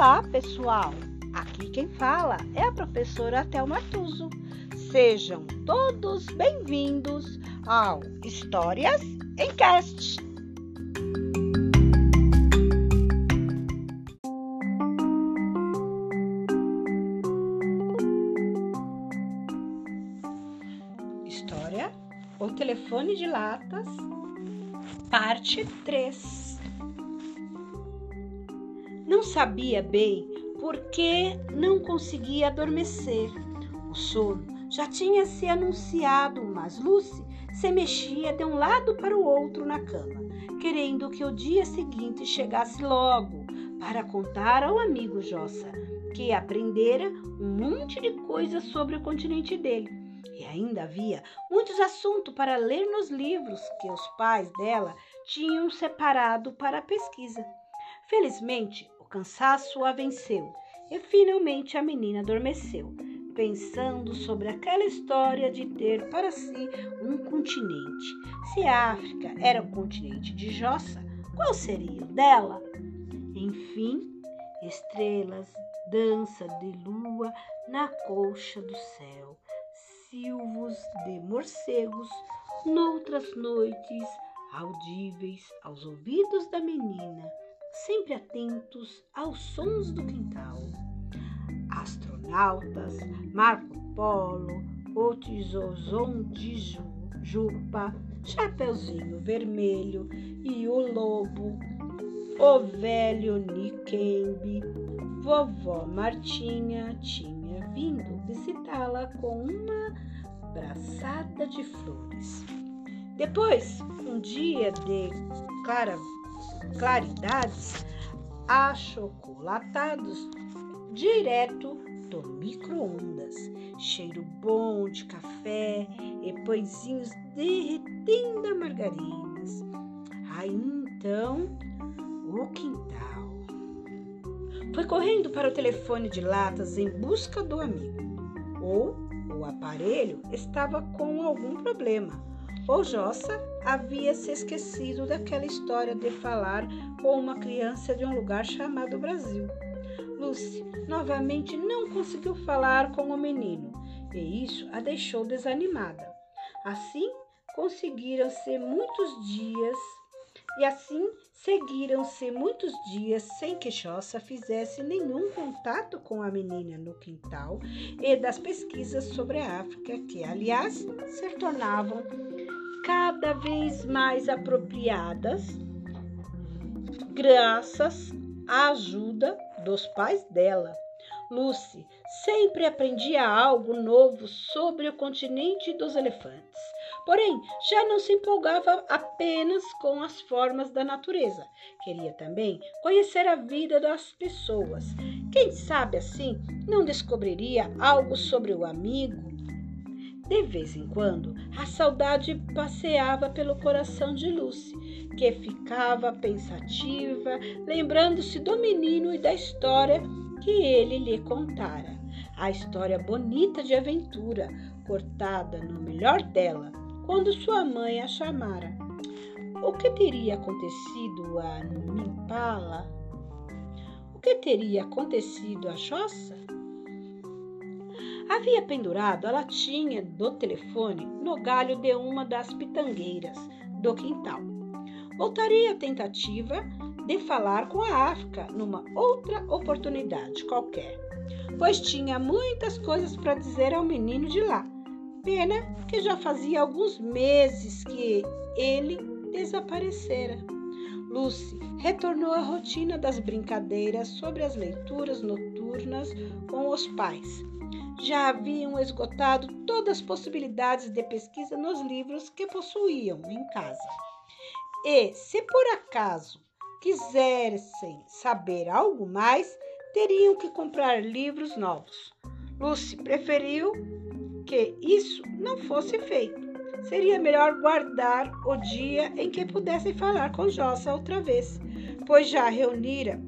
Olá, pessoal! Aqui quem fala é a professora Thelma Tuso. Sejam todos bem-vindos ao Histórias em Cast. História O Telefone de Latas, parte 3. Não sabia bem por que não conseguia adormecer. O sono já tinha se anunciado, mas Lucy se mexia de um lado para o outro na cama, querendo que o dia seguinte chegasse logo para contar ao amigo Jossa que aprendera um monte de coisas sobre o continente dele. E ainda havia muitos assuntos para ler nos livros que os pais dela tinham separado para a pesquisa. Felizmente, cansaço a venceu e finalmente a menina adormeceu, pensando sobre aquela história de ter para si um continente. Se a África era o continente de Jossa, qual seria o dela? Enfim, estrelas, dança de lua na colcha do céu, silvos de morcegos, noutras noites audíveis aos ouvidos da menina sempre atentos aos sons do quintal. Astronautas, Marco Polo, Otizozon de Jupa, Chapeuzinho Vermelho e o Lobo, o velho Nikembe, vovó Martinha tinha vindo visitá-la com uma braçada de flores. Depois, um dia de clara claridades achocolatados direto do micro-ondas. Cheiro bom de café e pãezinhos derretendo a margarinas. Aí então, o quintal. Foi correndo para o telefone de latas em busca do amigo. Ou o aparelho estava com algum problema o Jossa havia se esquecido daquela história de falar com uma criança de um lugar chamado Brasil. Lucy novamente não conseguiu falar com o menino e isso a deixou desanimada. Assim, conseguiram-se muitos dias e assim seguiram-se muitos dias sem que Jossa fizesse nenhum contato com a menina no quintal e das pesquisas sobre a África, que, aliás, se tornavam cada vez mais apropriadas, graças à ajuda dos pais dela. Lucy sempre aprendia algo novo sobre o continente dos elefantes. Porém, já não se empolgava apenas com as formas da natureza. Queria também conhecer a vida das pessoas. Quem sabe assim não descobriria algo sobre o amigo de vez em quando, a saudade passeava pelo coração de Lucy, que ficava pensativa, lembrando-se do menino e da história que ele lhe contara. A história bonita de aventura, cortada no melhor dela, quando sua mãe a chamara. O que teria acontecido a Nimpala? O que teria acontecido a Jossa? Havia pendurado a latinha do telefone no galho de uma das pitangueiras do quintal. Voltaria a tentativa de falar com a África numa outra oportunidade qualquer, pois tinha muitas coisas para dizer ao menino de lá. Pena que já fazia alguns meses que ele desaparecera. Lucy retornou à rotina das brincadeiras sobre as leituras noturnas com os pais já haviam esgotado todas as possibilidades de pesquisa nos livros que possuíam em casa. E, se por acaso quisessem saber algo mais, teriam que comprar livros novos. Lucy preferiu que isso não fosse feito. Seria melhor guardar o dia em que pudessem falar com Jossa outra vez, pois já reunira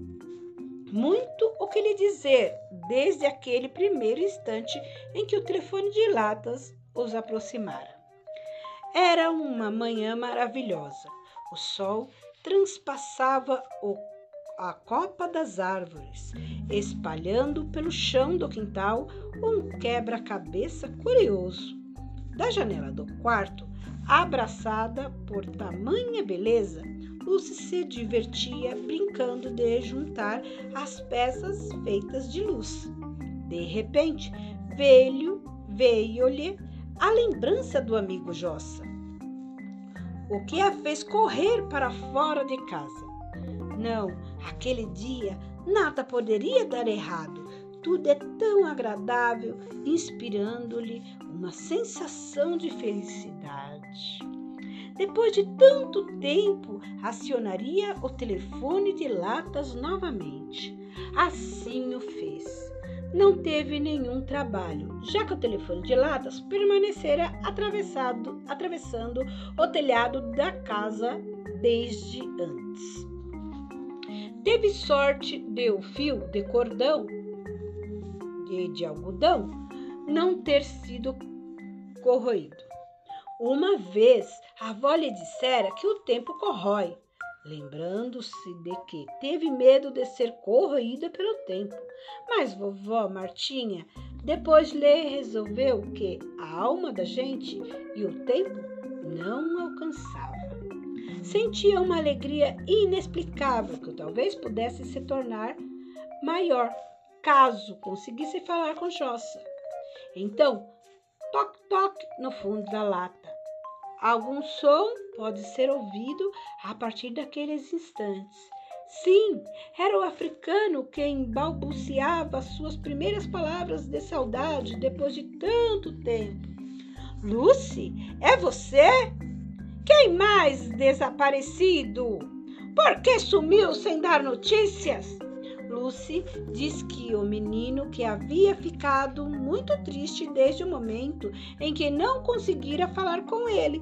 muito o que lhe dizer desde aquele primeiro instante em que o telefone de latas os aproximara. Era uma manhã maravilhosa. O sol transpassava o a copa das árvores, espalhando pelo chão do quintal um quebra-cabeça curioso. Da janela do quarto, abraçada por tamanha beleza, Lucy se divertia brincando de juntar as peças feitas de luz. De repente, veio, veio-lhe a lembrança do amigo Jossa, o que a fez correr para fora de casa. Não, aquele dia nada poderia dar errado. Tudo é tão agradável, inspirando-lhe uma sensação de felicidade. Depois de tanto tempo, acionaria o telefone de latas novamente. Assim o fez. Não teve nenhum trabalho, já que o telefone de latas permanecera atravessado, atravessando o telhado da casa desde antes. Teve sorte de o fio de cordão e de algodão não ter sido corroído. Uma vez a avó lhe dissera que o tempo corrói, lembrando-se de que teve medo de ser corroída pelo tempo. Mas vovó Martinha depois lhe resolveu que a alma da gente e o tempo não alcançava. Sentia uma alegria inexplicável que talvez pudesse se tornar maior caso conseguisse falar com Jossa. Então, toque-toque no fundo da lata. Algum som pode ser ouvido a partir daqueles instantes. Sim, era o africano quem balbuciava suas primeiras palavras de saudade depois de tanto tempo. Lucy, é você? Quem mais desaparecido? Por que sumiu sem dar notícias? Lucy diz que o menino que havia ficado muito triste desde o momento em que não conseguira falar com ele.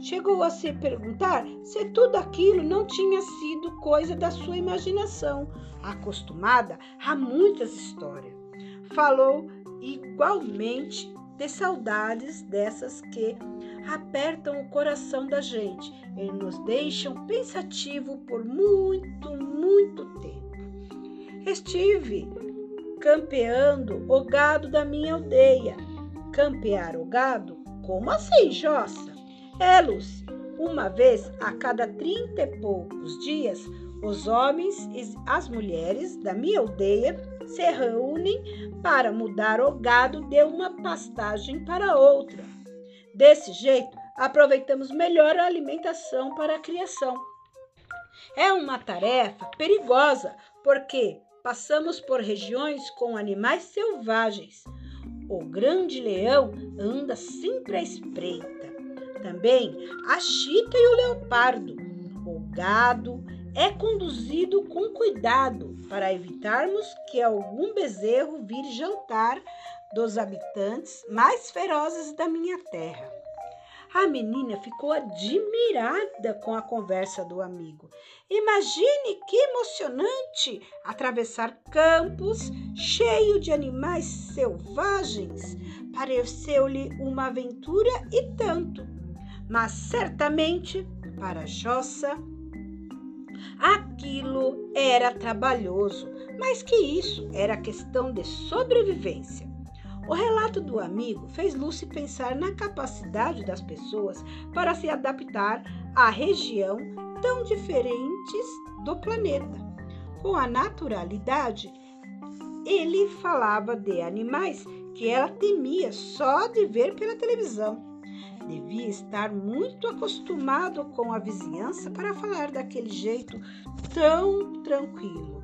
Chegou a se perguntar se tudo aquilo não tinha sido coisa da sua imaginação, acostumada a muitas histórias. Falou igualmente de saudades dessas que apertam o coração da gente e nos deixam pensativo por muito, muito tempo. Estive campeando o gado da minha aldeia. Campear o gado? Como assim, Jossa? É, Lúcia, uma vez a cada trinta e poucos dias, os homens e as mulheres da minha aldeia se reúnem para mudar o gado de uma pastagem para outra. Desse jeito, aproveitamos melhor a alimentação para a criação. É uma tarefa perigosa, porque passamos por regiões com animais selvagens. O grande leão anda sempre à espreita. Também a chita e o leopardo. O gado é conduzido com cuidado para evitarmos que algum bezerro vire jantar dos habitantes mais ferozes da minha terra. A menina ficou admirada com a conversa do amigo. Imagine que emocionante atravessar campos cheio de animais selvagens. Pareceu-lhe uma aventura e tanto. Mas certamente, para Jossa, aquilo era trabalhoso, mais que isso, era questão de sobrevivência. O relato do amigo fez Lucy pensar na capacidade das pessoas para se adaptar à região tão diferentes do planeta. Com a naturalidade, ele falava de animais que ela temia só de ver pela televisão. Devia estar muito acostumado com a vizinhança para falar daquele jeito tão tranquilo.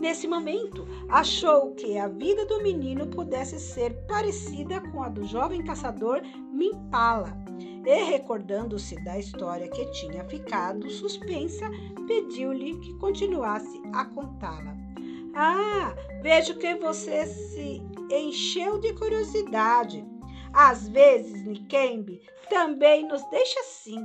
Nesse momento, achou que a vida do menino pudesse ser parecida com a do jovem caçador Mimpala. E, recordando-se da história que tinha ficado suspensa, pediu-lhe que continuasse a contá-la. Ah, vejo que você se encheu de curiosidade. Às vezes, Nikembe também nos deixa assim.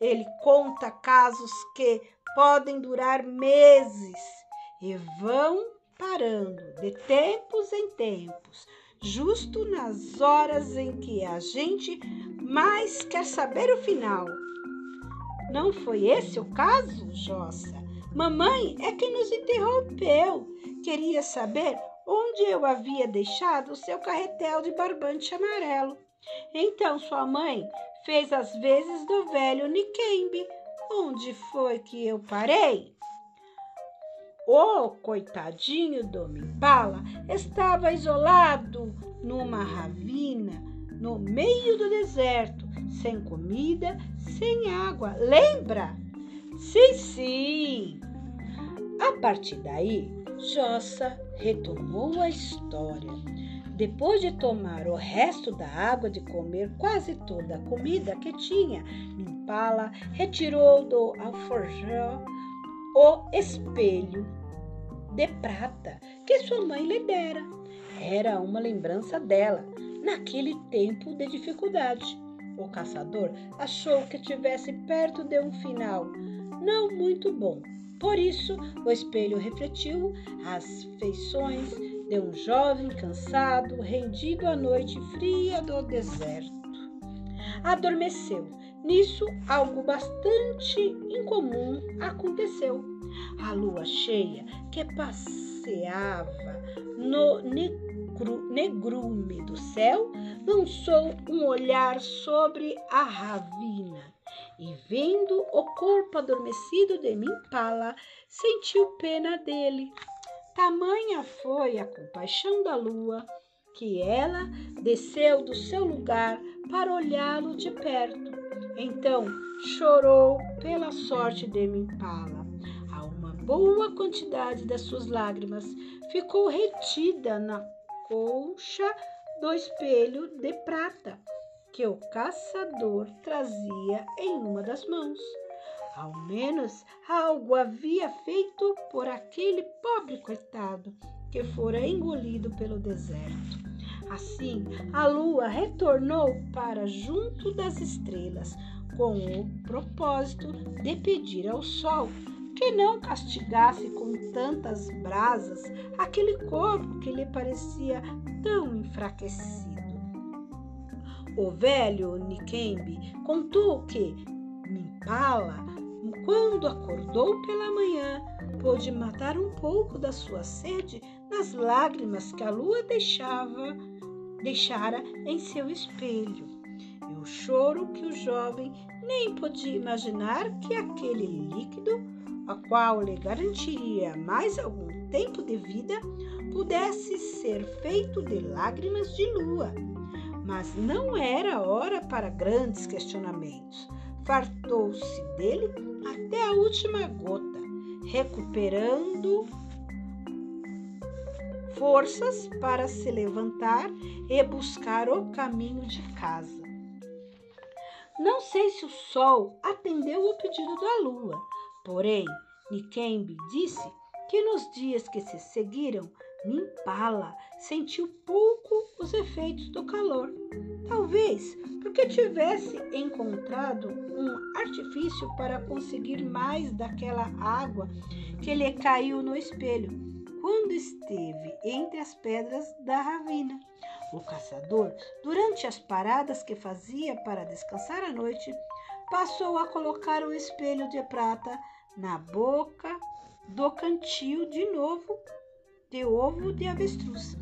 Ele conta casos que podem durar meses e vão parando de tempos em tempos, justo nas horas em que a gente mais quer saber o final. Não foi esse o caso, Jossa? Mamãe é quem nos interrompeu. Queria saber onde eu havia deixado o seu carretel de barbante amarelo. Então sua mãe fez as vezes do velho Nikembe. Onde foi que eu parei? O coitadinho do Mimbala estava isolado numa ravina no meio do deserto, sem comida, sem água. Lembra? Sim, sim. A partir daí, Jossa retomou a história. Depois de tomar o resto da água, de comer quase toda a comida que tinha, Impala retirou do alforjão o espelho de prata que sua mãe lhe dera. Era uma lembrança dela naquele tempo de dificuldade. O caçador achou que estivesse perto de um final não muito bom. Por isso, o espelho refletiu as feições de um jovem cansado, rendido à noite fria do deserto. Adormeceu. Nisso, algo bastante incomum aconteceu. A lua cheia, que passeava no negrume do céu, lançou um olhar sobre a ravina e, vendo o corpo adormecido de Mimpala, sentiu pena dele. Tamanha foi a compaixão da lua que ela desceu do seu lugar para olhá-lo de perto. Então chorou pela sorte de Mimpala. A uma boa quantidade das suas lágrimas ficou retida na colcha do espelho de prata que o caçador trazia em uma das mãos. Ao menos algo havia feito por aquele pobre coitado que fora engolido pelo deserto. Assim, a lua retornou para junto das estrelas, com o propósito de pedir ao sol que não castigasse com tantas brasas aquele corpo que lhe parecia tão enfraquecido. O velho Nikembe contou que Mimpala quando acordou pela manhã, pôde matar um pouco da sua sede nas lágrimas que a lua deixava, deixara em seu espelho. E o choro que o jovem nem podia imaginar que aquele líquido, a qual lhe garantiria mais algum tempo de vida, pudesse ser feito de lágrimas de lua. Mas não era hora para grandes questionamentos fartou-se dele até a última gota, recuperando forças para se levantar e buscar o caminho de casa. Não sei se o sol atendeu o pedido da lua, porém, Nikembe disse que nos dias que se seguiram, Mimpala sentiu pouco os efeitos do calor. Talvez porque tivesse encontrado um artifício para conseguir mais daquela água que lhe caiu no espelho quando esteve entre as pedras da ravina. O caçador, durante as paradas que fazia para descansar à noite, passou a colocar o espelho de prata na boca do cantil de novo de ovo de avestruz.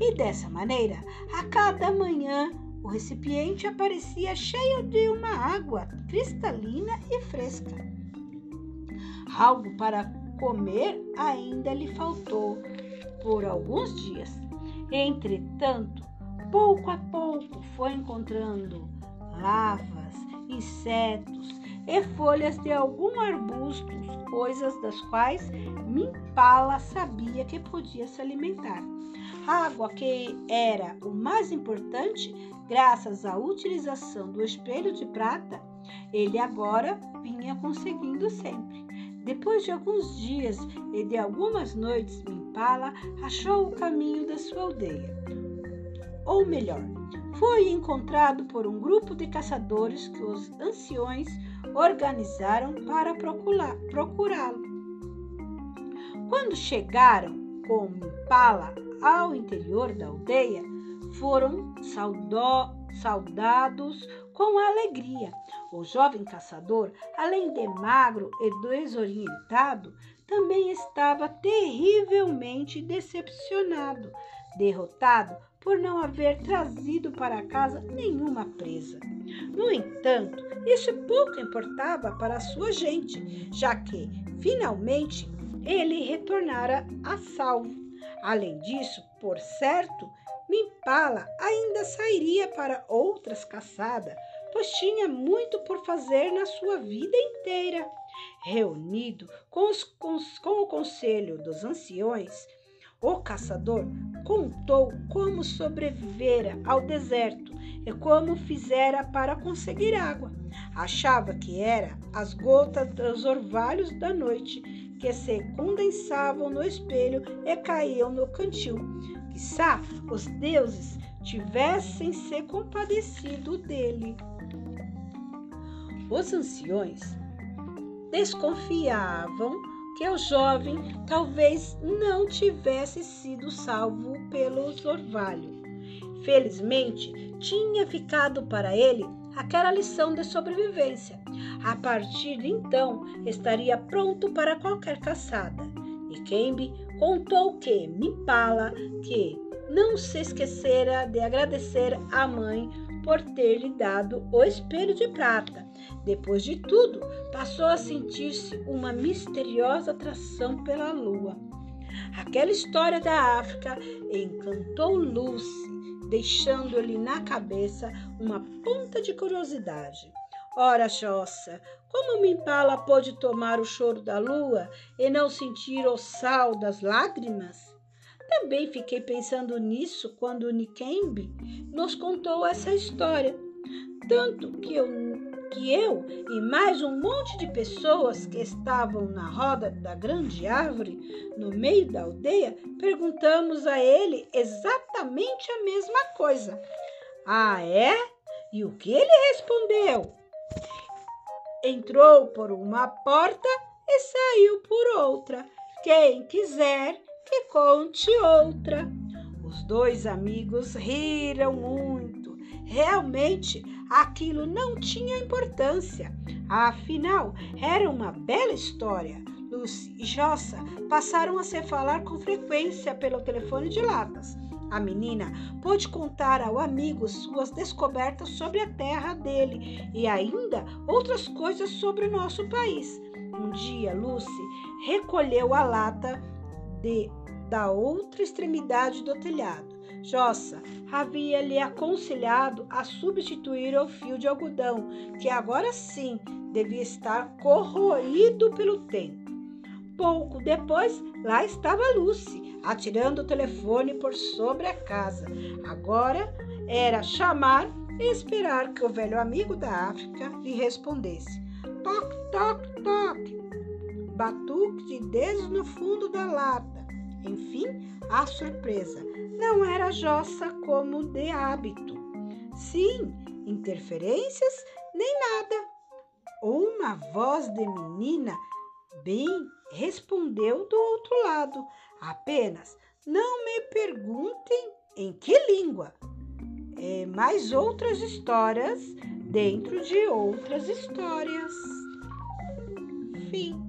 E dessa maneira, a cada manhã, o recipiente aparecia cheio de uma água cristalina e fresca. Algo para comer ainda lhe faltou por alguns dias. Entretanto, pouco a pouco foi encontrando lavas, insetos e folhas de algum arbusto, coisas das quais Mimpala sabia que podia se alimentar. Água que era o mais importante, graças à utilização do espelho de prata, ele agora vinha conseguindo sempre. Depois de alguns dias e de algumas noites, Mimpala achou o caminho da sua aldeia. Ou melhor, foi encontrado por um grupo de caçadores que os anciões organizaram para procurá-lo. Quando chegaram com Impala ao interior da aldeia, foram saudados com alegria. O jovem caçador, além de magro e desorientado, também estava terrivelmente decepcionado, derrotado por não haver trazido para casa nenhuma presa. No entanto, isso pouco importava para a sua gente, já que, finalmente, ele retornara a salvo. Além disso, por certo, Mimpala ainda sairia para outras caçadas, pois tinha muito por fazer na sua vida inteira. Reunido com, os, com, com o conselho dos anciões, o caçador contou como sobrevivera ao deserto e como fizera para conseguir água. Achava que era as gotas dos orvalhos da noite que se condensavam no espelho e caíam no cantil. Quizá os deuses tivessem se compadecido dele. Os anciões desconfiavam que o jovem talvez não tivesse sido salvo pelos orvalhos. Felizmente, tinha ficado para ele aquela lição de sobrevivência. A partir de então, estaria pronto para qualquer caçada. E Kembe contou que Mipala, que não se esquecera de agradecer à mãe por ter lhe dado o espelho de prata depois de tudo, passou a sentir-se uma misteriosa atração pela lua. Aquela história da África encantou Lucy, deixando-lhe na cabeça uma ponta de curiosidade. Ora, Jossa, como Mimpala pôde tomar o choro da lua e não sentir o sal das lágrimas? Também fiquei pensando nisso quando Nikembe nos contou essa história. Tanto que eu que eu e mais um monte de pessoas que estavam na roda da grande árvore no meio da aldeia perguntamos a ele exatamente a mesma coisa. Ah, é? E o que ele respondeu? Entrou por uma porta e saiu por outra. Quem quiser que conte outra. Os dois amigos riram muito. Realmente, aquilo não tinha importância. Afinal, era uma bela história. Lucy e Jossa passaram a se falar com frequência pelo telefone de latas. A menina pôde contar ao amigo suas descobertas sobre a terra dele e ainda outras coisas sobre o nosso país. Um dia, Lucy recolheu a lata de, da outra extremidade do telhado. Jossa havia lhe aconselhado a substituir o fio de algodão, que agora sim devia estar corroído pelo tempo. Pouco depois, lá estava Lucy, atirando o telefone por sobre a casa. Agora era chamar e esperar que o velho amigo da África lhe respondesse. Toc, toc, toc. Batuque de dedos no fundo da lata. Enfim, a surpresa não era jossa como de hábito. Sim, interferências nem nada. Uma voz de menina bem respondeu do outro lado. Apenas não me perguntem em que língua. É mais outras histórias dentro de outras histórias. Fim.